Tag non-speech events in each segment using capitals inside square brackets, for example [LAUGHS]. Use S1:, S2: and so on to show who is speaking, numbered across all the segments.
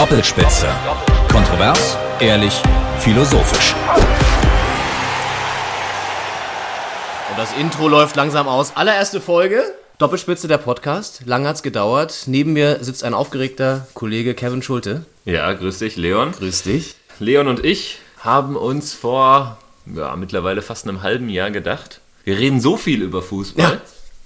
S1: Doppelspitze. Kontrovers, ehrlich, philosophisch.
S2: Und das Intro läuft langsam aus. Allererste Folge. Doppelspitze der Podcast. Lang hat's gedauert. Neben mir sitzt ein aufgeregter Kollege Kevin Schulte.
S3: Ja, grüß dich, Leon.
S2: Grüß dich.
S3: Leon und ich haben uns vor ja, mittlerweile fast einem halben Jahr gedacht, wir reden so viel über Fußball.
S2: Ja.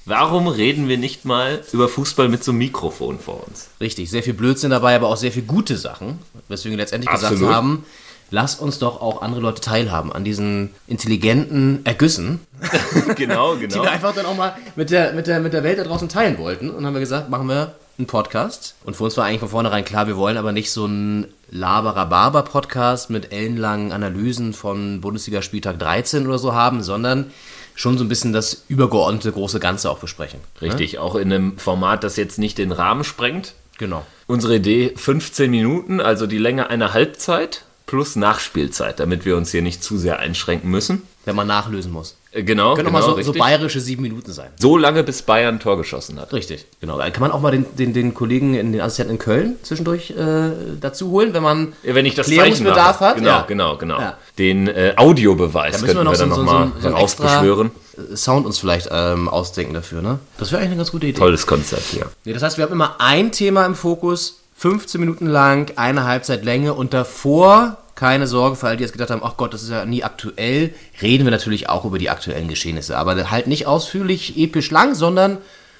S3: Warum reden wir nicht mal über Fußball mit so einem Mikrofon vor uns?
S2: Richtig, sehr viel Blödsinn dabei, aber auch sehr viel gute Sachen. Weswegen wir letztendlich gesagt
S3: Absolut.
S2: haben, lasst uns doch auch andere Leute teilhaben an diesen intelligenten Ergüssen, [LAUGHS] [LAUGHS]
S3: genau,
S2: die
S3: genau.
S2: wir einfach dann auch mal mit der, mit der, mit der Welt da draußen teilen wollten. Und haben wir gesagt, machen wir einen Podcast. Und für uns war eigentlich von vornherein klar, wir wollen aber nicht so einen Laberababer-Podcast mit ellenlangen Analysen von Bundesliga-Spieltag 13 oder so haben, sondern schon so ein bisschen das übergeordnete große Ganze auch besprechen. Ne?
S3: Richtig, auch in einem Format, das jetzt nicht den Rahmen sprengt.
S2: Genau.
S3: Unsere Idee 15 Minuten, also die Länge einer Halbzeit plus Nachspielzeit, damit wir uns hier nicht zu sehr einschränken müssen.
S2: Wenn man nachlösen muss.
S3: Äh, Genau,
S2: Können
S3: genau,
S2: auch mal so, so bayerische sieben Minuten sein.
S3: so lange, bis Bayern ein Tor geschossen hat.
S2: Richtig, genau. Kann man auch mal den, den, den Kollegen, in den Assistenten in Köln zwischendurch äh, dazu holen, wenn man
S3: Ja, Wenn ich das
S2: Klärungsbedarf hat.
S3: Genau,
S2: ja.
S3: genau, genau.
S2: Ja.
S3: Den äh, Audiobeweis
S2: Da müssen wir
S3: wir dann
S2: so,
S3: nochmal
S2: so, so
S3: herausbeschwören.
S2: äh, Sound uns vielleicht ähm, ausdenken dafür, ne? Das wäre eigentlich eine ganz gute Idee.
S3: Tolles Konzept hier.
S2: Nee, das heißt, wir haben immer ein Thema im Fokus, 15 Minuten lang, eine Halbzeit Länge und davor, keine Sorge für alle, die jetzt gedacht haben, ach Gott, das ist ja nie aktuell, reden wir natürlich auch über die aktuellen Geschehnisse, aber halt nicht ausführlich episch lang, sondern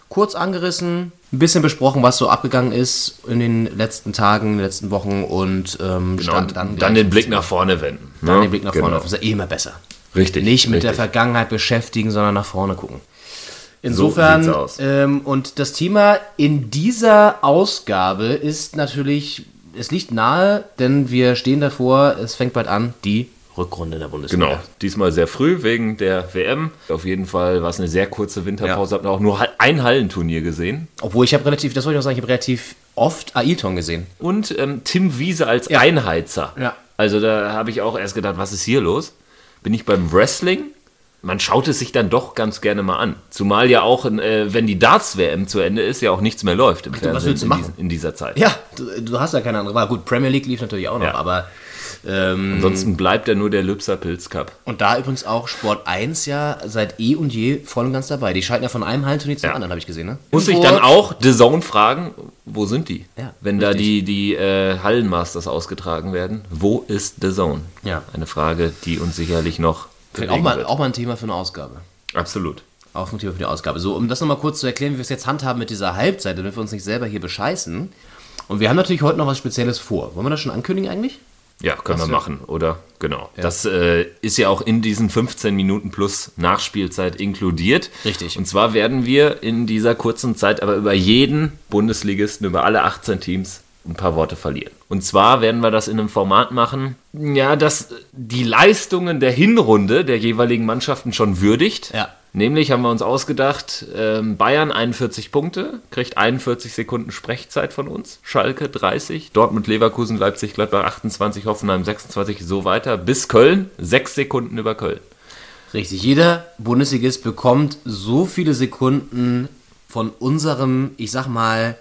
S2: kurz angerissen, ein bisschen besprochen, was so abgegangen ist in den letzten Tagen, in den letzten Wochen und ähm,
S3: Genau, dann,
S2: gleich
S3: den Blick nach vorne wenden.
S2: Dann
S3: ne?
S2: den Blick nach vorne.
S3: Genau.
S2: Das ist ja eh immer besser.
S3: Richtig.
S2: Nicht mit der. Vergangenheit beschäftigen, sondern nach vorne gucken. Insofern,
S3: aus.
S2: ähm, und das Thema in dieser Ausgabe ist natürlich, es liegt nahe, denn wir stehen davor, es fängt bald an, die Rückrunde der Bundesliga.
S3: Genau, diesmal sehr früh wegen der WM. Auf jeden Fall war es eine sehr kurze Winterpause. Habt ihr auch nur ein Hallenturnier gesehen.
S2: Obwohl ich habe relativ, das wollte ich noch sagen, ich habe relativ oft Ailton gesehen.
S3: Und ähm, Tim Wiese als
S2: Ja.
S3: Einheizer.
S2: Ja.
S3: Also da habe ich auch erst gedacht, was ist hier los? Bin ich beim Wrestling? Man schaut es sich dann doch ganz gerne mal an. Zumal ja auch, äh, wenn die Darts-WM zu Ende ist, ja auch nichts mehr läuft im Fernsehen
S2: willst du
S3: in,
S2: machen?
S3: diesen- in dieser Zeit.
S2: Ja, du, du hast ja keine andere Wahl. Gut, Premier League lief natürlich auch noch,
S3: Ja.
S2: aber ähm,
S3: Ansonsten bleibt ja nur der Lübser Pilz Cup.
S2: und da übrigens auch Sport 1 ja seit eh und je voll und ganz dabei. Die schalten ja von einem Hallenturnier zum
S3: Ja.
S2: anderen, habe ich gesehen, ne?
S3: Muss ich dann auch The Zone fragen, wo sind die?
S2: Ja,
S3: Wenn da
S2: richtig.
S3: die, die äh, Hallenmasters ausgetragen werden, wo ist The Zone?
S2: Ja.
S3: Eine Frage, die uns sicherlich noch
S2: auch mal, auch mal ein Thema für eine Ausgabe.
S3: Absolut.
S2: Auch ein Thema für die Ausgabe. So, um das nochmal kurz zu erklären, wie wir es jetzt handhaben mit dieser Halbzeit, damit wir uns nicht selber hier bescheißen. Und wir haben natürlich heute noch was Spezielles vor. Wollen wir das schon ankündigen eigentlich?
S3: Ja, können wir
S2: du?
S3: machen, oder? Genau. Das äh, ist ja auch in diesen 15 Minuten plus Nachspielzeit inkludiert.
S2: Richtig.
S3: Und zwar werden wir in dieser kurzen Zeit aber über jeden Bundesligisten, über alle 18 Teams ein paar Worte verlieren. Und zwar werden wir das in einem Format machen, ja, das die Leistungen der Hinrunde der jeweiligen Mannschaften schon würdigt.
S2: Ja.
S3: Nämlich haben wir uns ausgedacht, ähm, Bayern 41 Punkte, kriegt 41 Sekunden Sprechzeit von uns, Schalke 30, Dortmund, Leverkusen, Leipzig, Gladbach 28, Hoffenheim 26, so weiter, bis Köln, 6 Sekunden über Köln.
S2: Richtig. Jeder Bundesligist bekommt so viele Sekunden von unserem, ich sag mal,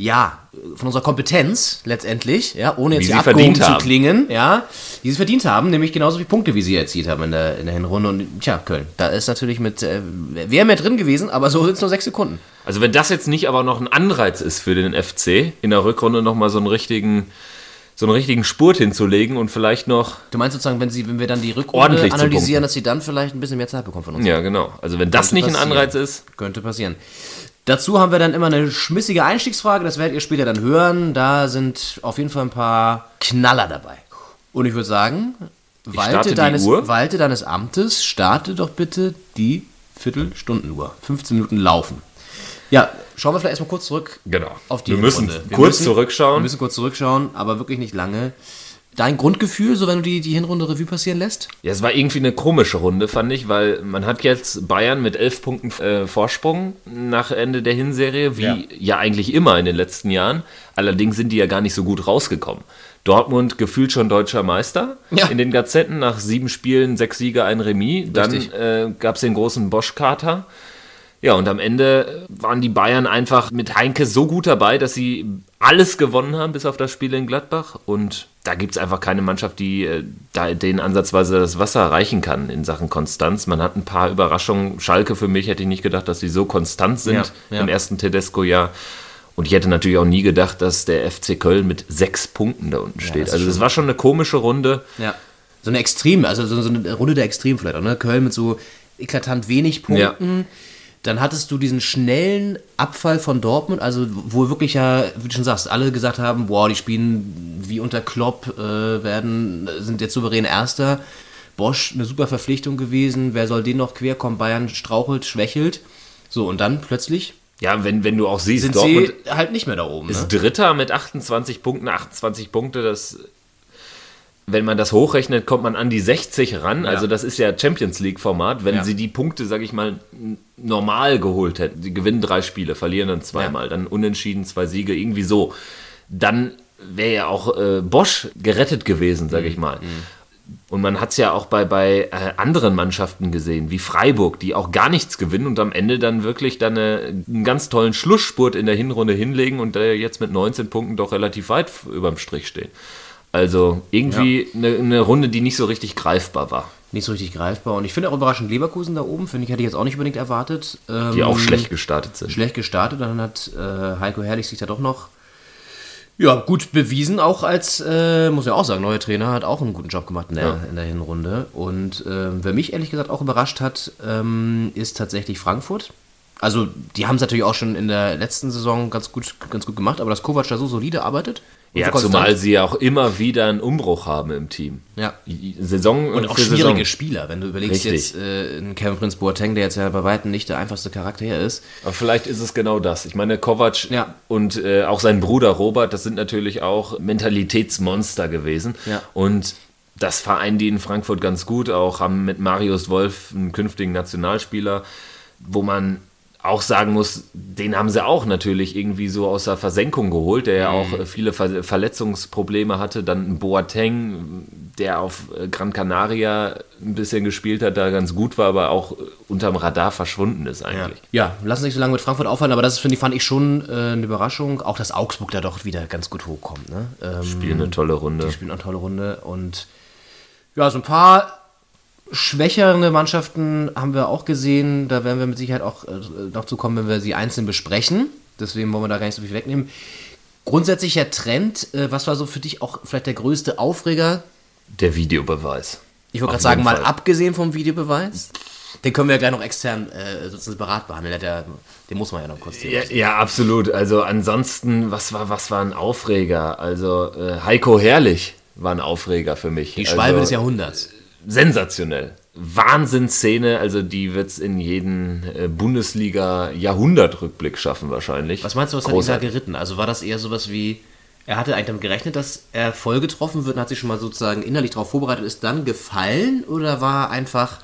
S2: ja, von unserer Kompetenz letztendlich, ja, ohne jetzt
S3: Wie
S2: hier abgehoben zu klingen, ja, die sie verdient haben, nämlich genauso viele Punkte, wie sie erzielt haben in der, in der Hinrunde. Und tja, Köln, da ist natürlich mit, äh, wäre mehr drin gewesen, aber so sind es nur sechs Sekunden.
S3: Also wenn das jetzt nicht aber noch ein Anreiz ist für den FC, in der Rückrunde nochmal so einen richtigen, so einen richtigen Spurt hinzulegen und vielleicht noch,
S2: Du meinst sozusagen, wenn, sie, wenn wir dann die Rückrunde analysieren, dass sie dann vielleicht ein bisschen mehr Zeit bekommen von uns?
S3: ja genau, also wenn das
S2: Könnte
S3: nicht ein. Anreiz ist,
S2: Könnte passieren. Dazu haben wir dann immer eine schmissige Einstiegsfrage, das werdet ihr später dann hören. Da sind auf jeden Fall ein paar Knaller dabei. Und ich würde sagen, walte deines, walte deines Amtes, starte doch bitte die Viertelstundenuhr. 15 Minuten laufen. Ja, schauen wir vielleicht erstmal kurz zurück
S3: genau.
S2: auf die
S3: wir müssen
S2: Hinrunde. Wir
S3: kurz
S2: müssen-
S3: zurückschauen.
S2: Wir müssen kurz zurückschauen, aber wirklich nicht lange. Dein Grundgefühl, so wenn du die, die Hinrunde Revue passieren lässt?
S3: Ja, es war irgendwie eine komische Runde, fand ich, weil man hat jetzt Bayern mit elf Punkten äh, Vorsprung nach Ende der Hinserie, wie ja.
S2: Ja.
S3: eigentlich immer in den letzten Jahren. Allerdings sind die ja gar nicht so gut rausgekommen. Dortmund gefühlt schon deutscher Meister
S2: Ja.
S3: in den Gazetten nach sieben Spielen, sechs Siege, ein Remis. Dann äh, gab es den großen Bosch-Kater. Ja, und am Ende waren die Bayern einfach mit Heinke so gut dabei, dass sie alles gewonnen haben, bis auf das Spiel in Gladbach. Und da gibt es einfach keine Mannschaft, die äh, da den ansatzweise das Wasser reichen kann in Sachen Konstanz. Man hat ein paar Überraschungen. Schalke für mich hätte ich nicht gedacht, dass sie so konstant sind
S2: Ja, ja.
S3: im ersten Tedesco-Jahr. Und ich hätte natürlich auch nie gedacht, dass der FC Köln mit sechs Punkten da unten steht.
S2: ist
S3: also das war schon eine komische Runde.
S2: Ja. So eine Extrem, also so, eine Runde der Extrem vielleicht auch, ne? Köln mit so eklatant wenig Punkten. Dann hattest du diesen schnellen Abfall von Dortmund, also wo wirklich ja, wie du schon sagst, alle gesagt haben, boah, die spielen wie unter Klopp, äh, werden, sind jetzt souverän Erster. Bosch, eine super Verpflichtung gewesen, wer soll den noch querkommen? Bayern strauchelt, schwächelt. So, und dann plötzlich
S3: Ja, wenn, wenn du auch siehst,
S2: sind
S3: Dortmund
S2: sie halt nicht mehr da oben.
S3: ist
S2: Ne?
S3: Dritter mit 28 Punkten, 28 Punkte, das wenn man das hochrechnet, kommt man an die 60 ran. Also das ist ja Champions League Format. Wenn
S2: Ja.
S3: sie die Punkte, sag ich mal, normal geholt hätten, sie gewinnen drei Spiele, verlieren dann zweimal, dann unentschieden, zwei Siege, irgendwie so, dann wäre ja auch äh, Bosch gerettet gewesen, sag ich mal. Und man hat es ja auch bei, bei äh, anderen Mannschaften gesehen, wie Freiburg, die auch gar nichts gewinnen und am Ende dann wirklich dann eine, einen ganz tollen Schlussspurt in der Hinrunde hinlegen und äh, jetzt mit 19 Punkten doch relativ weit überm Strich stehen. Also irgendwie eine, eine Runde, die nicht so richtig greifbar war.
S2: Nicht so richtig greifbar. Und ich finde auch überraschend Leverkusen da oben, finde ich, hätte ich jetzt auch nicht unbedingt erwartet.
S3: Die auch
S2: Ähm,
S3: schlecht gestartet sind.
S2: schlecht gestartet. Dann hat äh, Heiko Herrlich sich da doch noch ja, gut bewiesen, auch als, äh, muss ja auch sagen, neuer Trainer hat auch einen guten Job gemacht in der,
S3: Ja.
S2: in der Hinrunde. Und ähm, wer mich ehrlich gesagt auch überrascht hat, ähm, ist tatsächlich Frankfurt. Also, die haben es natürlich auch schon in der letzten Saison ganz gut, ganz gut gemacht, aber dass Kovac da so solide arbeitet. Und
S3: Ja,
S2: so
S3: zumal sie ja auch immer wieder einen Umbruch haben im Team.
S2: Ja.
S3: Saison
S2: Und auch schwierige
S3: Saison.
S2: Spieler, wenn du überlegst
S3: Richtig.
S2: jetzt äh, Kevin Prince Boateng, der jetzt ja bei weitem nicht der einfachste Charakter hier ist.
S3: Aber vielleicht ist es genau das. Ich meine, Kovac
S2: Ja.
S3: und äh, auch sein Bruder Robert, das sind natürlich auch Mentalitätsmonster gewesen.
S2: Ja.
S3: Und das vereinen die in Frankfurt ganz gut. Auch haben mit Marius Wolf einen künftigen Nationalspieler, wo man auch sagen muss, den haben sie auch natürlich irgendwie so aus der Versenkung geholt, der ja auch äh, viele Ver Verletzungsprobleme hatte. Dann ein Boateng, der auf äh, Gran Canaria ein bisschen gespielt hat, da ganz gut war, aber auch äh, unterm Radar verschwunden ist eigentlich.
S2: Ja, lassen sich so lange mit Frankfurt aufhalten, aber das finde ich, fand ich schon äh, eine Überraschung. Auch, dass Augsburg da doch wieder ganz gut hochkommt. Ne? Ähm,
S3: Spielen eine tolle Runde.
S2: Die spielen eine tolle Runde. Und ja, so ein paar schwächere Mannschaften haben wir auch gesehen. Da werden wir mit Sicherheit auch äh, noch zu kommen, wenn wir sie einzeln besprechen. Deswegen wollen wir da gar nicht so viel wegnehmen. Grundsätzlicher Trend, äh, was war so für dich auch vielleicht der größte Aufreger?
S3: Der Videobeweis.
S2: Ich wollte gerade sagen, mal
S3: Fall.
S2: abgesehen vom Videobeweis. Den können wir ja gleich noch extern äh, sozusagen separat behandeln. Der, den muss man ja noch kurz
S3: Ja, ja, absolut. Also ansonsten, was war, was war ein Aufreger? Also äh, Heiko Herrlich war ein Aufreger für mich.
S2: Die Schwalbe
S3: also,
S2: des Jahrhunderts.
S3: Sensationell. Wahnsinnsszene, also die wird es in jeden äh, Bundesliga-Jahrhundertrückblick schaffen wahrscheinlich.
S2: Was meinst du, was hat ihn da
S3: Großartig.
S2: geritten? Also war das eher sowas wie, er hatte eigentlich damit gerechnet, dass er voll getroffen wird und hat sich schon mal sozusagen innerlich darauf vorbereitet, ist dann gefallen oder war einfach,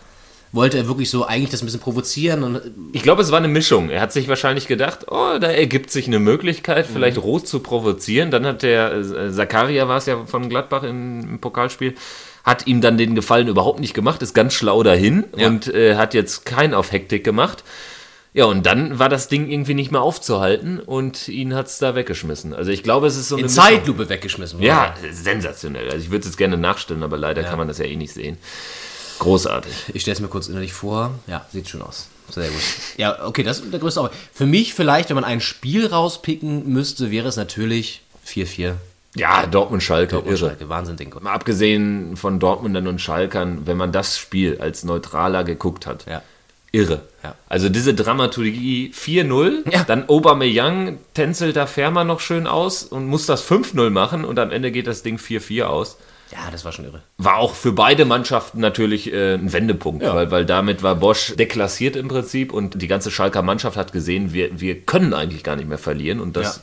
S2: wollte er wirklich so eigentlich das ein bisschen provozieren und
S3: Ich glaube, es war eine Mischung. Er hat sich wahrscheinlich gedacht, oh, da ergibt sich eine
S2: Mhm.
S3: Möglichkeit, vielleicht Rot zu provozieren. Dann hat der, äh, Zakaria war es ja von Gladbach im, im Pokalspiel, hat ihm dann den Gefallen überhaupt nicht gemacht, ist ganz schlau dahin
S2: Ja.
S3: und äh, hat jetzt kein auf Hektik gemacht. Ja, und dann war das Ding irgendwie nicht mehr aufzuhalten und ihn hat es da weggeschmissen. Also ich glaube, es ist so eine
S2: in
S3: Mischung.
S2: Zeitlupe weggeschmissen wurde.
S3: Ja, sensationell. Also ich würde es jetzt gerne nachstellen, aber leider kann man das ja eh nicht sehen. Großartig.
S2: Ich stelle es mir kurz innerlich vor. Ja, sieht schon aus. Sehr gut. Ja, okay, das ist der größte Aufwand. Für mich vielleicht, wenn man ein Spiel rauspicken müsste, wäre es natürlich 4-4.
S3: Ja,
S2: Dortmund
S3: irre.
S2: Schalke, Wahnsinn-Ding.
S3: Mal abgesehen von Dortmundern und Schalkern, wenn man das Spiel als Neutraler geguckt hat,
S2: Ja.
S3: irre.
S2: Ja.
S3: Also diese Dramaturgie 4-0,
S2: Ja.
S3: dann Aubameyang tänzelt da Fermer noch schön aus und muss das 5-0 machen und am Ende geht das Ding 4-4 aus.
S2: Ja, das war schon irre.
S3: War auch für beide Mannschaften natürlich äh, ein Wendepunkt,
S2: Ja.
S3: weil, weil damit war Bosch deklassiert im Prinzip und die ganze Schalker Mannschaft hat gesehen, wir, wir können eigentlich gar nicht mehr verlieren und das
S2: Ja.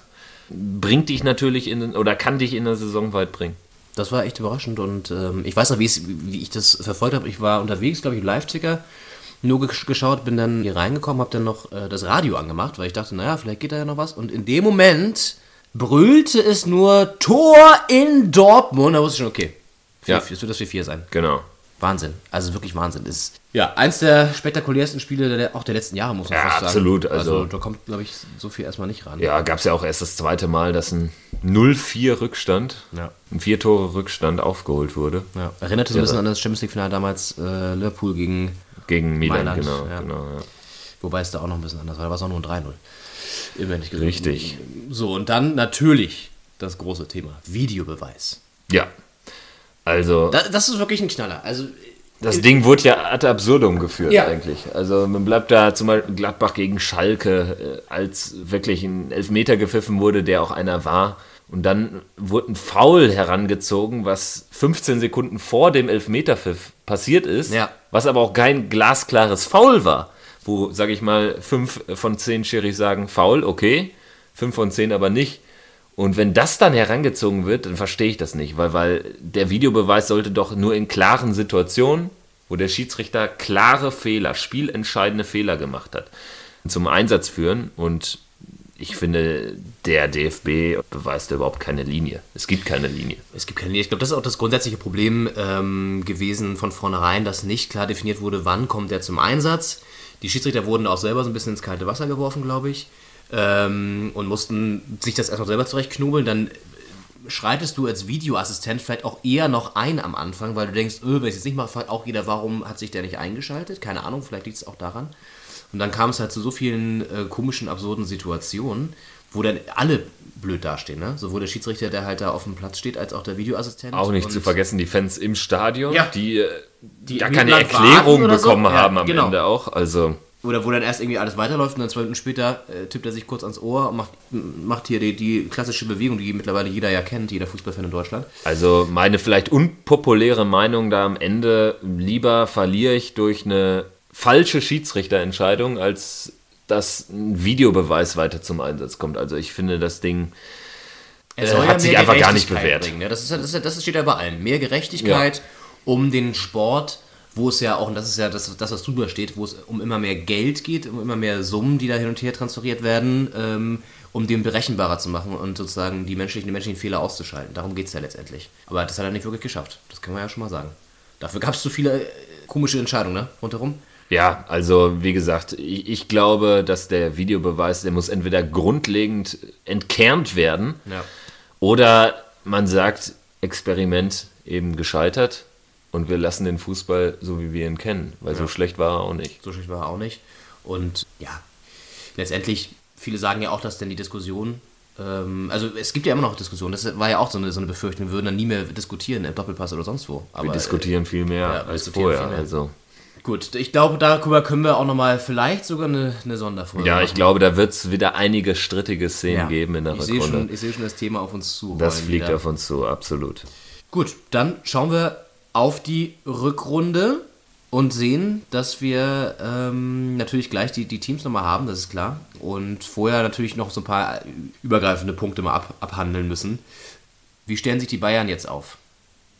S3: Bringt dich natürlich in oder kann dich in der Saison weit bringen.
S2: Das war echt überraschend und ähm, ich weiß noch, wie wie ich das verfolgt habe. Ich war unterwegs, glaube ich, im Live-Ticker, nur gesch- geschaut, bin dann hier reingekommen, habe dann noch äh, das Radio angemacht, weil ich dachte, naja, vielleicht geht da ja noch was. Und in dem Moment brüllte es nur Tor in Dortmund. Da wusste ich schon, okay,
S3: Ja.
S2: es wird das 4-4 sein.
S3: Genau.
S2: Wahnsinn. Also wirklich Wahnsinn. Ist ja eins der spektakulärsten Spiele der, auch der letzten Jahre, muss man
S3: Ja,
S2: fast sagen.
S3: absolut, also-
S2: da kommt, glaube ich, so viel erstmal nicht ran.
S3: Ja, gab es ja auch erst das zweite Mal, dass ein 0-4-Rückstand,
S2: Ja.
S3: ein Vier-Tore-Rückstand aufgeholt wurde.
S2: Ja. Erinnerte so ein bisschen an das Champions League-Finale damals äh, Liverpool gegen,
S3: Gegen Milan,
S2: Mailand,
S3: genau. genau
S2: wobei es da auch noch ein bisschen anders war. Da war es auch nur ein 3-0. Inwendig gesagt.
S3: Richtig.
S2: So, und dann natürlich das große Thema: Videobeweis.
S3: ja. Also,
S2: Da, das ist wirklich ein Knaller. Also,
S3: das Ding wurde ja ad absurdum geführt
S2: Ja.
S3: eigentlich. Also man bleibt da zum Beispiel Gladbach gegen Schalke, äh, als wirklich ein Elfmeter gepfiffen wurde, der auch einer war. Und dann wurde ein Foul herangezogen, was 15 Sekunden vor dem Elfmeterpfiff passiert ist,
S2: Ja.
S3: was aber auch kein glasklares Foul war. Wo, sage ich mal, fünf von zehn Schiris sagen Foul, okay, fünf von zehn aber nicht. Und wenn das dann herangezogen wird, dann verstehe ich das nicht, weil, weil der Videobeweis sollte doch nur in klaren Situationen, wo der Schiedsrichter klare Fehler, spielentscheidende Fehler gemacht hat, zum Einsatz führen. Und ich finde, der DFB beweist überhaupt keine Linie. Es gibt keine Linie.
S2: Es gibt keine Ich glaube, das ist auch das grundsätzliche Problem ähm, gewesen von vornherein, dass nicht klar definiert wurde, wann kommt der zum Einsatz. Die Schiedsrichter wurden auch selber so ein bisschen ins kalte Wasser geworfen, glaube ich, ähm, und mussten sich das erstmal selber zurechtknobeln. Dann schreitest du als Videoassistent vielleicht auch eher noch ein am Anfang, weil du denkst, öh, wenn ich es jetzt nicht mache, fragt auch jeder, warum hat sich der nicht eingeschaltet? Keine Ahnung, vielleicht liegt es auch daran. Und dann kam es halt zu so vielen äh, komischen, absurden Situationen, wo dann alle blöd dastehen. Ne? Sowohl der Schiedsrichter, der halt da auf dem Platz steht, als auch der Videoassistent.
S3: Auch nicht zu vergessen, die Fans im Stadion,
S2: Ja.
S3: die, äh,
S2: Die
S3: gar
S2: im
S3: keine Erklärung
S2: oder so.
S3: bekommen
S2: Ja,
S3: haben am
S2: genau.
S3: Ende auch. Also,
S2: Oder wo dann erst irgendwie alles weiterläuft und dann zwei Minuten später äh, tippt er sich kurz ans Ohr und macht, macht hier die, die klassische Bewegung, die mittlerweile jeder ja kennt, jeder Fußballfan in Deutschland.
S3: Also meine vielleicht unpopuläre Meinung da am Ende, lieber verliere ich durch eine falsche Schiedsrichterentscheidung, als dass ein Videobeweis weiter zum Einsatz kommt. Also ich finde das Ding, Äh, hat sich
S2: mehr
S3: einfach gar nicht bewährt.
S2: Bringen, ne? das, ist, ja- das, ist, ja- das steht ja bei allen. Mehr Gerechtigkeit um den Sport, wo es ja auch, und das ist ja das, das was drüber steht, wo es um immer mehr Geld geht, um immer mehr Summen, die da hin und her transferiert werden, ähm, um den berechenbarer zu machen und sozusagen die menschlichen, die menschlichen Fehler auszuschalten. Darum geht es ja letztendlich. Aber das hat er nicht wirklich geschafft. Das kann man ja schon mal sagen. Dafür gab es zu viele äh, komische Entscheidungen, ne? Rundherum.
S3: ja, also wie gesagt, ich, ich glaube, dass der Videobeweis, der muss entweder grundlegend entkernt werden
S2: Ja.
S3: oder man sagt, Experiment eben gescheitert und wir lassen den Fußball so, wie wir ihn kennen, weil so schlecht war er auch nicht.
S2: So schlecht war er auch nicht. Und ja, letztendlich, viele sagen ja auch, dass denn die Diskussion, ähm, also es gibt ja immer noch Diskussionen, das war ja auch so eine, so eine Befürchtung, wir würden dann nie mehr diskutieren im Doppelpass oder sonst wo. Aber,
S3: Wir diskutieren viel mehr
S2: ja,
S3: als vorher.
S2: mehr.
S3: Also.
S2: Äh, gut, ich glaube, darüber können wir auch nochmal vielleicht sogar eine, eine Sonderfolge
S3: Ja,
S2: machen.
S3: ich glaube, da wird es wieder einige strittige Szenen
S2: Ja.
S3: geben in der
S2: ich sehe schon, ich sehe schon das Thema auf uns zu.
S3: Das fliegt
S2: wieder.
S3: auf uns zu, absolut.
S2: Gut, dann schauen wir auf die Rückrunde und sehen, dass wir ähm, natürlich gleich die, die Teams nochmal haben, das ist klar. Und vorher natürlich noch so ein paar übergreifende Punkte mal ab, abhandeln müssen. Wie stellen sich die Bayern jetzt auf?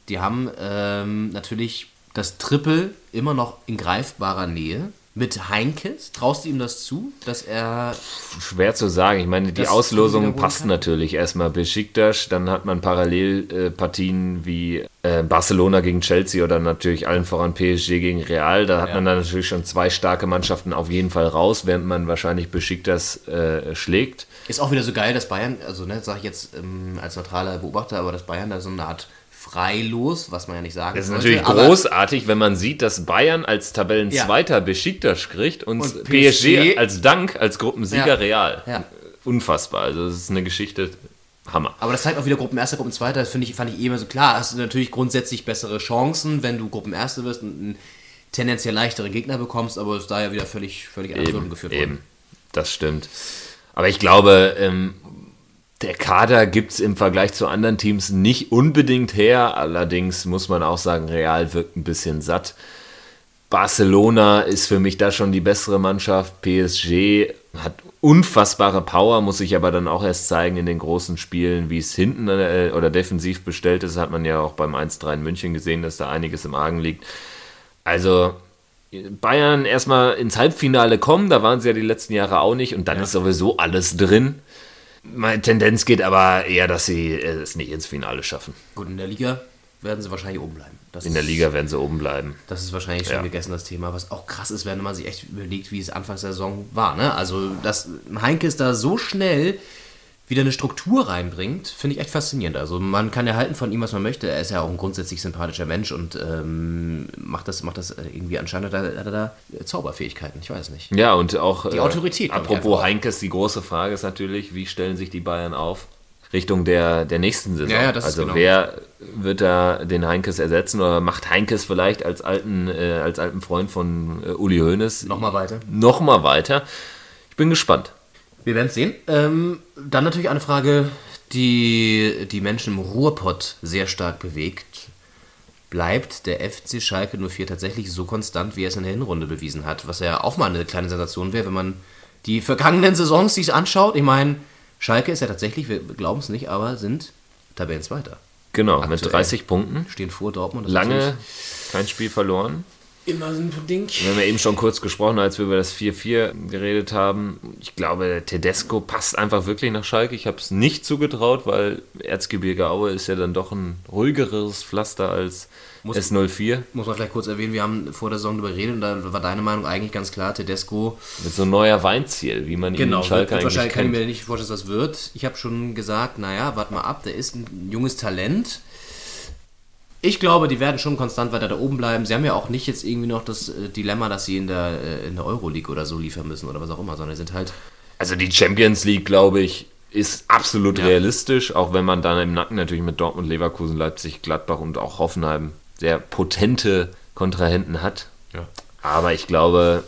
S2: Die haben ähm, natürlich das Triple immer noch in greifbarer Nähe. Mit Heinkes, traust du ihm das zu, dass er
S3: Schwer zu sagen. Ich meine, die Auslosung passt
S2: kann?
S3: natürlich. Erstmal Besiktas, dann hat man Parallelpartien äh, wie Barcelona gegen Chelsea oder natürlich allen voran PSG gegen Real. Da hat
S2: Ja.
S3: man dann natürlich schon zwei starke Mannschaften auf jeden Fall raus, während man wahrscheinlich Besiktas äh, schlägt.
S2: Ist auch wieder so geil, dass Bayern, also ne, sage ich jetzt ähm, als neutraler Beobachter, aber dass Bayern da so eine Art Freilos, was man ja nicht sagen
S3: Das ist
S2: sollte,
S3: natürlich großartig, wenn man sieht, dass Bayern als Tabellenzweiter Besiktas kriegt und,
S2: Und
S3: PSG,
S2: PSG
S3: als Dank, als Gruppensieger
S2: Ja.
S3: Real.
S2: Ja.
S3: Unfassbar. Also das ist eine Geschichte, Hammer.
S2: Aber das zeigt auch wieder Gruppenerster, Gruppenzweiter, das finde ich, fand ich eh immer so klar. Hast du natürlich grundsätzlich bessere Chancen, wenn du Gruppenerster wirst und einen tendenziell leichteren Gegner bekommst, aber es ist da ja wieder völlig, völlig an Absurdum
S3: Eben,
S2: geführt
S3: eben. Das stimmt. Aber ich glaube, ähm, der Kader gibt es im Vergleich zu anderen Teams nicht unbedingt her. Allerdings muss man auch sagen, Real wirkt ein bisschen satt. Barcelona ist für mich da schon die bessere Mannschaft. PSG hat unfassbare Power, muss sich aber dann auch erst zeigen in den großen Spielen, wie es hinten äh, oder defensiv bestellt ist. Hat man ja auch beim 1-3 in München gesehen, dass da einiges im Argen liegt. Also Bayern erstmal ins Halbfinale kommen, da waren sie ja die letzten Jahre auch nicht und dann ist sowieso alles drin. Meine Tendenz geht aber eher, dass sie es nicht ins Finale schaffen.
S2: Gut, in der Liga werden sie wahrscheinlich oben bleiben. Das
S3: In der
S2: ist-
S3: Liga werden sie oben bleiben.
S2: Das ist wahrscheinlich schon
S3: Ja.
S2: gegessen, das Thema. Was auch krass ist, wenn man sich echt überlegt, wie es Anfangs der Saison war. Ne? Also, dass Heinke es da so schnell wieder eine Struktur reinbringt, finde ich echt faszinierend. Also, man kann ja halten von ihm, was man möchte. Er ist ja auch ein grundsätzlich sympathischer Mensch und ähm, macht, das, macht das äh, irgendwie anscheinend, hat er, da äh, Zauberfähigkeiten. Ich weiß nicht.
S3: Ja, und auch. Die
S2: Autorität, glaub ich, einfach
S3: Apropos. Heinkes, die große Frage ist natürlich, wie stellen sich die Bayern auf Richtung der, der nächsten Saison?
S2: Ja, ja, das ist
S3: also,
S2: genau.
S3: wer wird da den Heinkes ersetzen oder macht Heinkes vielleicht als alten, äh, als alten Freund von äh, Uli Hoeneß
S2: Nochmal weiter.
S3: noch mal weiter? Ich bin gespannt.
S2: Wir werden es sehen. Ähm, dann natürlich eine Frage, die die Menschen im Ruhrpott sehr stark bewegt. Bleibt der FC Schalke 04 tatsächlich so konstant, wie er es in der Hinrunde bewiesen hat? Was ja auch mal eine kleine Sensation wäre, wenn man die vergangenen Saisons sich anschaut. Ich meine, Schalke ist ja tatsächlich, wir glauben es nicht, aber sind Tabellenzweiter.
S3: Genau, mit
S2: Aktuell.
S3: 30 Punkten.
S2: Stehen vor Dortmund.
S3: Lange kein Spiel verloren.
S2: Immer so ein Ding.
S3: Wir haben ja eben schon kurz gesprochen, als wir über das 4-4 geredet haben. Ich glaube, der Tedesco passt einfach wirklich nach Schalke. Ich habe es nicht zugetraut, weil Erzgebirge Aue ist ja dann doch ein ruhigeres Pflaster als
S2: Muss-
S3: S04.
S2: Muss man vielleicht kurz erwähnen, wir haben vor der Saison darüber geredet und da war deine Meinung eigentlich ganz klar, Tedesco
S3: Mit so ein neuer Weinziel, wie man ihn
S2: Genau,
S3: in Schalke eigentlich
S2: wahrscheinlich kann ich
S3: kennt.
S2: mir nicht vorstellen, dass das wird. Ich habe schon gesagt, naja, warte mal ab, der ist ein junges Talent. Ich glaube, die werden schon konstant weiter da oben bleiben. Sie haben ja auch nicht jetzt irgendwie noch das äh, Dilemma, dass sie in der, äh, in der Euroleague oder so liefern müssen oder was auch immer, sondern sie sind halt.
S3: Also die Champions League, glaube ich, ist absolut
S2: Ja.
S3: realistisch, auch wenn man dann im Nacken natürlich mit Dortmund, Leverkusen, Leipzig, Gladbach und auch Hoffenheim sehr potente Kontrahenten hat.
S2: Ja.
S3: Aber ich glaube,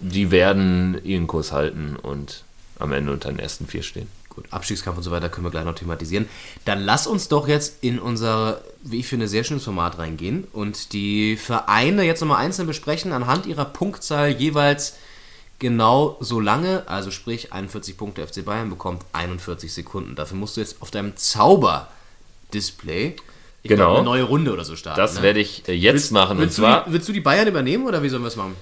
S3: die werden ihren Kurs halten und am Ende unter den ersten vier stehen.
S2: Gut, Abstiegskampf und so weiter können wir gleich noch thematisieren. Dann lass uns doch jetzt in unser, wie ich finde, sehr schönes Format reingehen und die Vereine jetzt nochmal einzeln besprechen, anhand ihrer Punktzahl jeweils genau so lange, also sprich 41 Punkte FC Bayern bekommt 41 Sekunden. Dafür musst du jetzt auf deinem Zauber-Display
S3: Genau.
S2: glaub, eine neue Runde oder so starten.
S3: Das
S2: ne?
S3: werde ich äh, jetzt
S2: Willst-
S3: machen. Und
S2: Willst,
S3: zwar,
S2: du die, willst du die Bayern übernehmen oder wie sollen wir es machen?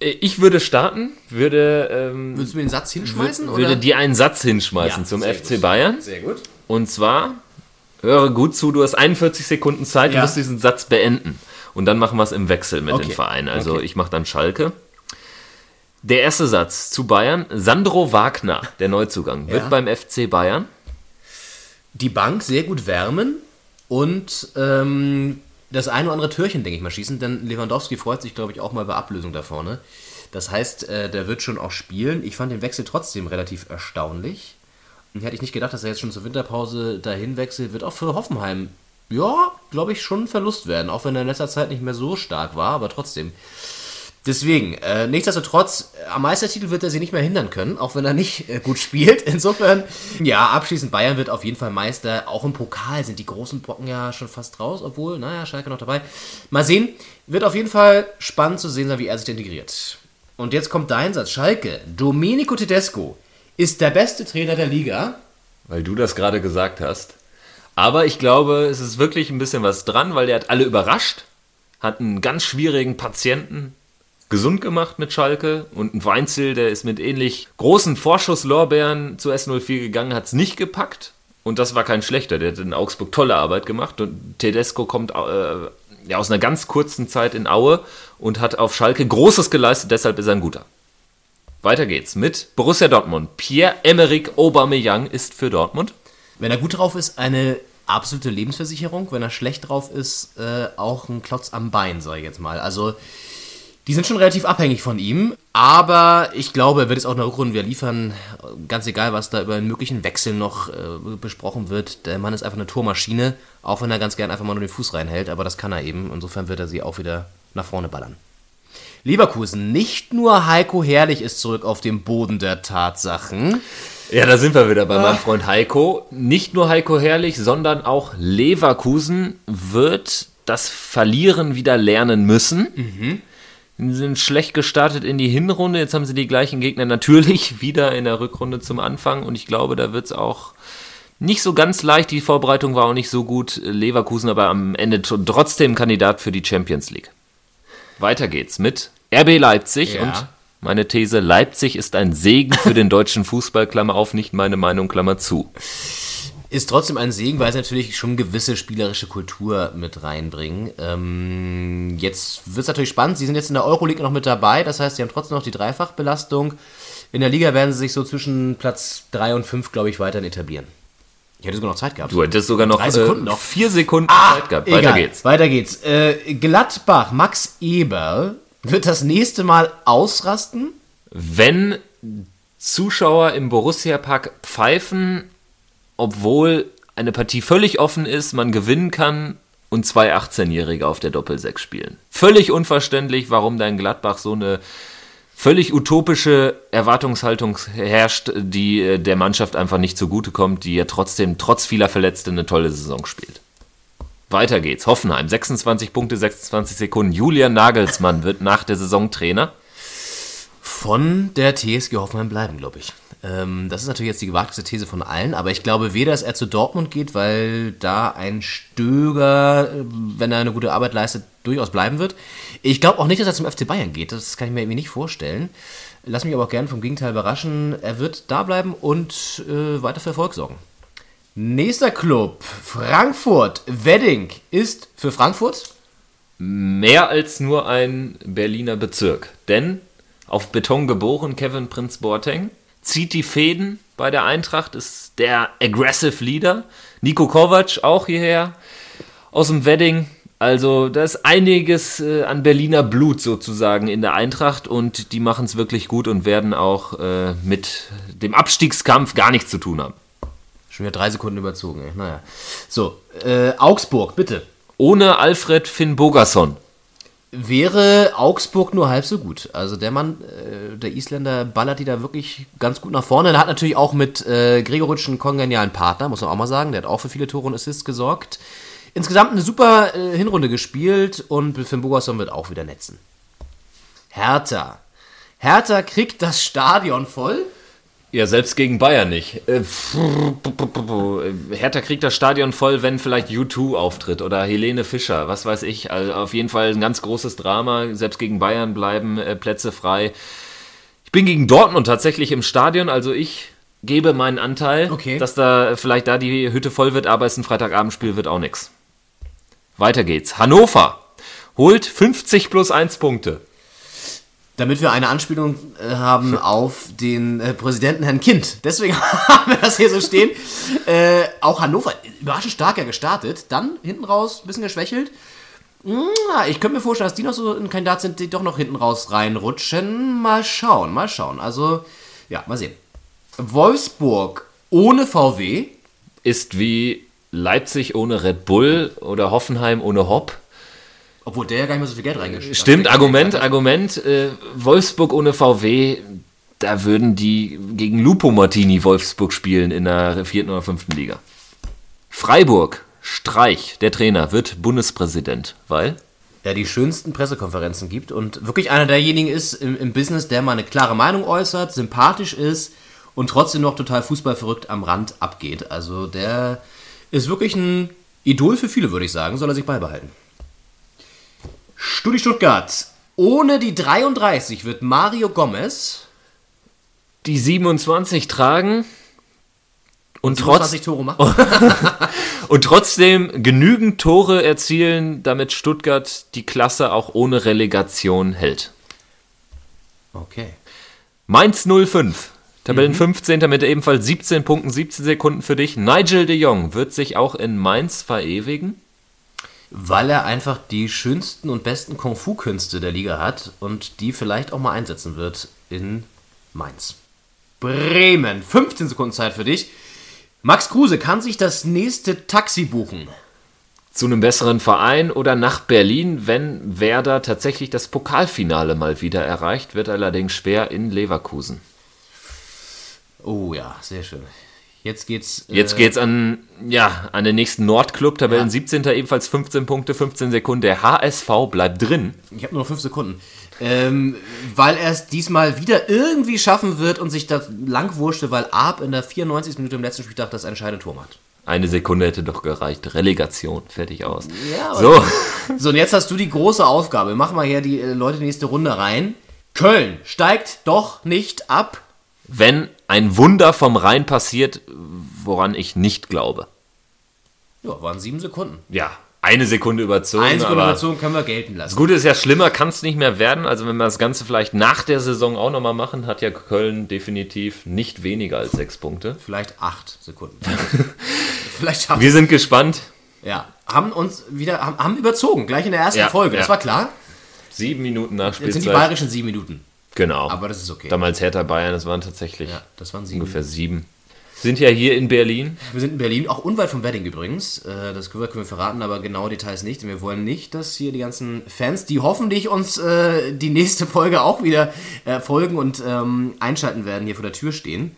S3: Äh, ich würde starten, würde, ähm,
S2: Willst du mir den Satz hinschmeißen?
S3: würde
S2: oder?
S3: dir einen Satz hinschmeißen
S2: Ja,
S3: zum FC
S2: gut.
S3: Bayern.
S2: Sehr gut.
S3: Und zwar, höre gut zu, du hast 41 Sekunden Zeit,
S2: Ja.
S3: du musst diesen Satz beenden. Und dann machen wir es im Wechsel mit
S2: Okay.
S3: den Vereinen. Also
S2: Okay.
S3: ich mache dann Schalke. Der erste Satz zu Bayern. Sandro Wagner, der Neuzugang,
S2: Ja.
S3: wird beim FC Bayern.
S2: die Bank sehr gut wärmen und ähm, das eine oder andere Türchen, denke ich mal, schießen, denn Lewandowski freut sich, glaube ich, auch mal bei Ablösung da vorne. Das heißt, äh, der wird schon auch spielen. Ich fand den Wechsel trotzdem relativ erstaunlich. Hätte ich nicht gedacht, dass er jetzt schon zur Winterpause dahin wechselt, wird auch für Hoffenheim, ja, glaube ich, schon ein Verlust werden, auch wenn er in letzter Zeit nicht mehr so stark war, aber trotzdem. Deswegen, äh, nichtsdestotrotz, äh, am Meistertitel wird er sie nicht mehr hindern können, auch wenn er nicht äh, gut spielt. [LAUGHS] Insofern, ja, abschließend Bayern wird auf jeden Fall Meister. Auch im Pokal sind die großen Brocken ja schon fast raus, obwohl, naja, Schalke noch dabei. Mal sehen, wird auf jeden Fall spannend zu sehen sein, wie er sich integriert. Und jetzt kommt dein Satz. Schalke, Domenico Tedesco ist der beste Trainer der Liga.
S3: Weil du das gerade gesagt hast. Aber ich glaube, es ist wirklich ein bisschen was dran, weil der hat alle überrascht, hat einen ganz schwierigen Patienten gesund gemacht mit Schalke und ein Weinzel, der ist mit ähnlich großen Vorschusslorbeeren zu S04 gegangen, hat es nicht gepackt. Und das war kein schlechter, der hat in Augsburg tolle Arbeit gemacht und Tedesco kommt äh, ja, aus einer ganz kurzen Zeit in Aue und hat auf Schalke Großes geleistet, deshalb ist er ein guter. Weiter geht's mit Borussia Dortmund. Pierre-Emerick Aubameyang ist für Dortmund.
S2: Wenn er gut drauf ist, eine absolute Lebensversicherung. Wenn er schlecht drauf ist, äh, auch ein Klotz am Bein, sage ich jetzt mal. Also, die sind schon relativ abhängig von ihm. Aber ich glaube, er wird es auch in der Rückrunde wieder liefern. Ganz egal, was da über einen möglichen Wechsel noch äh, besprochen wird. Der Mann ist einfach eine Tormaschine. Auch wenn er ganz gern einfach mal nur den Fuß reinhält. Aber das kann er eben. Insofern wird er sie auch wieder nach vorne ballern. Leverkusen, nicht nur Heiko Herrlich ist zurück auf dem Boden der Tatsachen.
S3: Ja, da sind wir wieder bei meinem Freund Heiko. Nicht nur Heiko Herrlich, sondern auch Leverkusen wird das Verlieren wieder lernen müssen. Sie sind schlecht gestartet in die Hinrunde. Jetzt haben sie die gleichen Gegner natürlich [LAUGHS] wieder in der Rückrunde zum Anfang. Und ich glaube, da wird es auch nicht so ganz leicht. Die Vorbereitung war auch nicht so gut. Leverkusen aber am Ende tr- trotzdem Kandidat für die Champions League. Weiter geht's mit RB Leipzig
S2: Ja.
S3: und meine These, Leipzig ist ein Segen für den deutschen Fußball, Klammer auf, nicht meine Meinung, Klammer zu.
S2: Ist trotzdem ein Segen, weil sie natürlich schon gewisse spielerische Kultur mit reinbringen. Ähm, jetzt wird es natürlich spannend. Sie sind jetzt in der Euroleague noch mit dabei. Das heißt, sie haben trotzdem noch die Dreifachbelastung. In der Liga werden sie sich so zwischen Platz 3 und 5, glaube ich, weiterhin etablieren. Ich hätte sogar noch Zeit gehabt.
S3: Du hättest sogar noch,
S2: Drei Sekunden
S3: äh,
S2: noch.
S3: vier Sekunden
S2: Ah,
S3: Zeit gehabt.
S2: egal.
S3: Weiter geht's.
S2: Weiter geht's. Äh, Gladbach, Max Eberl wird das nächste Mal ausrasten.
S3: Wenn Zuschauer im Borussia-Park pfeifen, obwohl eine Partie völlig offen ist, man gewinnen kann und zwei 18-Jährige auf der Doppelsechs spielen. Völlig unverständlich, warum da in Gladbach so eine völlig utopische Erwartungshaltung herrscht, die äh, der Mannschaft einfach nicht zugutekommt, die ja trotzdem trotz vieler Verletzte eine tolle Saison spielt. Weiter geht's. Hoffenheim, 26 Punkte, 26 Sekunden. Julian Nagelsmann wird nach der Saison Trainer.
S2: Von der TSG Hoffenheim bleiben, glaube ich. Ähm, das ist natürlich jetzt die gewagteste These von allen, aber ich glaube weder, dass er zu Dortmund geht, weil da ein Stöger, äh, wenn er eine gute Arbeit leistet, durchaus bleiben wird. Ich glaube auch nicht, dass er zum FC Bayern geht. Das kann ich mir irgendwie nicht vorstellen. Lass mich aber auch gerne vom Gegenteil überraschen. Er wird da bleiben und äh, weiter für Erfolg sorgen. Nächster Club, Frankfurt. Wedding ist für Frankfurt.
S3: mehr als nur ein Berliner Bezirk. Denn auf Beton geboren, Kevin Prinz Boateng zieht die Fäden bei der Eintracht, ist der Aggressive Leader. Nico Kovac auch hierher aus dem Wedding. Also da ist einiges äh, an Berliner Blut sozusagen in der Eintracht und die machen es wirklich gut und werden auch äh, mit dem Abstiegskampf gar nichts zu tun haben.
S2: Schon wieder drei Sekunden überzogen. Ey. Naja. So, äh, Augsburg, bitte.
S3: Ohne Alfred Finn Bogason
S2: wäre Augsburg nur halb so gut. Also der Mann, äh, der Isländer, ballert die da wirklich ganz gut nach vorne. Er hat natürlich auch mit äh, Gregoritsch einen kongenialen Partner, muss man auch mal sagen. Der hat auch für viele Tore und Assists gesorgt. Insgesamt eine super äh, Hinrunde gespielt und Finn Bogason wird auch wieder netzen. Hertha. Hertha kriegt das Stadion voll.
S3: Ja, selbst gegen Bayern nicht. Äh, Hertha kriegt das Stadion voll, wenn vielleicht U2 auftritt oder Helene Fischer, was weiß ich. Also auf jeden Fall ein ganz großes Drama. Selbst gegen Bayern bleiben äh, Plätze frei. Ich bin gegen Dortmund tatsächlich im Stadion, also ich gebe meinen Anteil,
S2: Okay.
S3: dass da vielleicht da die Hütte voll wird, aber es ist ein Freitagabendspiel, wird auch nix. Weiter geht's. Hannover holt 50 plus 1 Punkte.
S2: Damit wir eine Anspielung äh, haben [LAUGHS] auf den äh, Präsidenten Herrn Kind. Deswegen [LAUGHS] haben wir das hier so stehen. Äh, auch Hannover, überraschend stark ja gestartet. Dann hinten raus, ein bisschen geschwächelt. Ich könnte mir vorstellen, dass die noch so ein Kandidat sind, die doch noch hinten raus reinrutschen. Mal schauen, mal schauen. Also, ja, mal sehen. Wolfsburg ohne VW.
S3: Ist wie Leipzig ohne Red Bull oder Hoffenheim ohne Hopp.
S2: Obwohl der ja gar nicht mehr so viel Geld reingeschickt hat.
S3: Stimmt, Argument, Argument. Äh, Wolfsburg ohne VW, da würden die gegen Lupo Martini Wolfsburg spielen in der vierten oder fünften Liga. Freiburg, Streich, der Trainer, wird Bundespräsident, weil
S2: der die schönsten Pressekonferenzen gibt und wirklich einer derjenigen ist im, im Business, der mal eine klare Meinung äußert, sympathisch ist und trotzdem noch total fußballverrückt am Rand abgeht. Also der ist wirklich ein Idol für viele, würde ich sagen, soll er sich beibehalten. Studi Stuttgart. Ohne die 33 wird Mario Gomez
S3: die 27 tragen und, trotz,
S2: 27 Tore machen. [LAUGHS]
S3: und trotzdem genügend Tore erzielen, damit Stuttgart die Klasse auch ohne Relegation hält.
S2: Okay.
S3: Mainz 05. Tabellen 15. mit ebenfalls 17 Punkten, 17 Sekunden für dich. Nigel de Jong wird sich auch in Mainz verewigen.
S2: Weil er einfach die schönsten und besten Kung-Fu-Künste der Liga hat und die vielleicht auch mal einsetzen wird in Mainz. Bremen, 15 Sekunden Zeit für dich. Max Kruse kann sich das nächste Taxi buchen.
S3: Zu einem besseren Verein oder nach Berlin, wenn Werder tatsächlich das Pokalfinale mal wieder erreicht, wird allerdings schwer in Leverkusen.
S2: Oh ja, sehr schön. Jetzt geht's. äh,
S3: Jetzt geht's an, ja, an den nächsten Nordclub, Tabellen
S2: Ja.
S3: 17. ebenfalls 15 Punkte, 15 Sekunden. Der HSV bleibt drin.
S2: Ich habe nur noch 5 Sekunden. Ähm, weil er es diesmal wieder irgendwie schaffen wird und sich da langwurschte, weil Arp in der 94. Minute im letzten Spieltag das entscheidende Tor macht.
S3: Eine Sekunde hätte doch gereicht. Relegation, fertig aus.
S2: Ja,
S3: so,
S2: So, und jetzt hast du die große Aufgabe. Mach mal hier die äh, Leute in die nächste Runde rein. Köln steigt doch nicht ab.
S3: Wenn ein Wunder vom Rhein passiert, woran ich nicht glaube.
S2: Ja, waren sieben Sekunden.
S3: Ja, eine Sekunde überzogen.
S2: Eine Sekunde überzogen können wir gelten
S3: Das
S2: lassen.
S3: Gute ist ja, schlimmer kann es nicht mehr werden. Also wenn wir das Ganze vielleicht nach der Saison auch nochmal machen, hat ja Köln definitiv nicht weniger als sechs Punkte.
S2: Vielleicht acht Sekunden. [LAUGHS] Vielleicht schaffen
S3: Wir sind gespannt.
S2: Ja, haben uns wieder, haben, haben überzogen, gleich in der ersten
S3: Ja,
S2: Folge. Das
S3: ja.
S2: war klar.
S3: Sieben Minuten nach
S2: Jetzt sind die
S3: Spielzeit.
S2: bayerischen sieben Minuten.
S3: Genau.
S2: Aber das ist okay.
S3: Damals Hertha Bayern, das waren tatsächlich
S2: Ja, das waren sieben.
S3: ungefähr sieben. Sind ja hier in Berlin.
S2: Wir sind in Berlin, auch unweit vom Wedding übrigens. Äh, Das können wir, wir verraten, aber genaue Details nicht. Und wir wollen nicht, dass hier die ganzen Fans, die hoffentlich uns äh, die nächste Folge auch wieder äh, folgen und ähm, einschalten werden, hier vor der Tür stehen.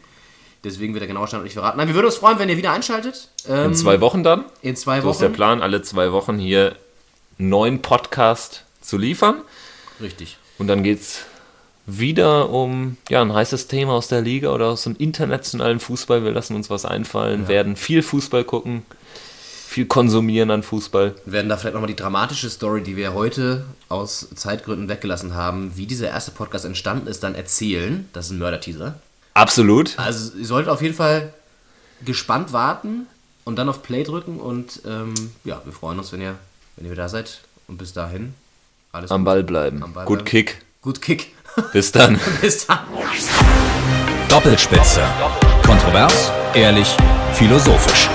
S2: Deswegen wird der genaue Standort nicht verraten. Nein, wir würden uns freuen, wenn ihr wieder einschaltet. Ähm,
S3: In zwei Wochen dann.
S2: in zwei
S3: So ist der
S2: Wochen.
S3: Plan, alle zwei Wochen hier einen neuen Podcast zu liefern.
S2: Richtig.
S3: Und dann geht's wieder um ja, ein heißes Thema aus der Liga oder aus dem internationalen Fußball. Wir lassen uns was einfallen, werden viel Fußball gucken, viel konsumieren an Fußball.
S2: Wir werden da vielleicht nochmal die dramatische Story, die wir heute aus Zeitgründen weggelassen haben, wie dieser erste Podcast entstanden ist, dann erzählen. Das ist ein Mörder-Teaser.
S3: Absolut.
S2: Also ihr solltet auf jeden Fall gespannt warten und dann auf Play drücken und ähm, ja, wir freuen uns, wenn ihr, wenn ihr da seid. Und bis dahin, alles
S3: Am
S2: gut.
S3: Ball bleiben.
S2: Am Ball
S3: Gut
S2: bleiben.
S3: Kick.
S2: Gut Kick.
S3: Bis dann. [LAUGHS]
S2: bis dann.
S1: Doppelspitze. Kontrovers, ehrlich, philosophisch.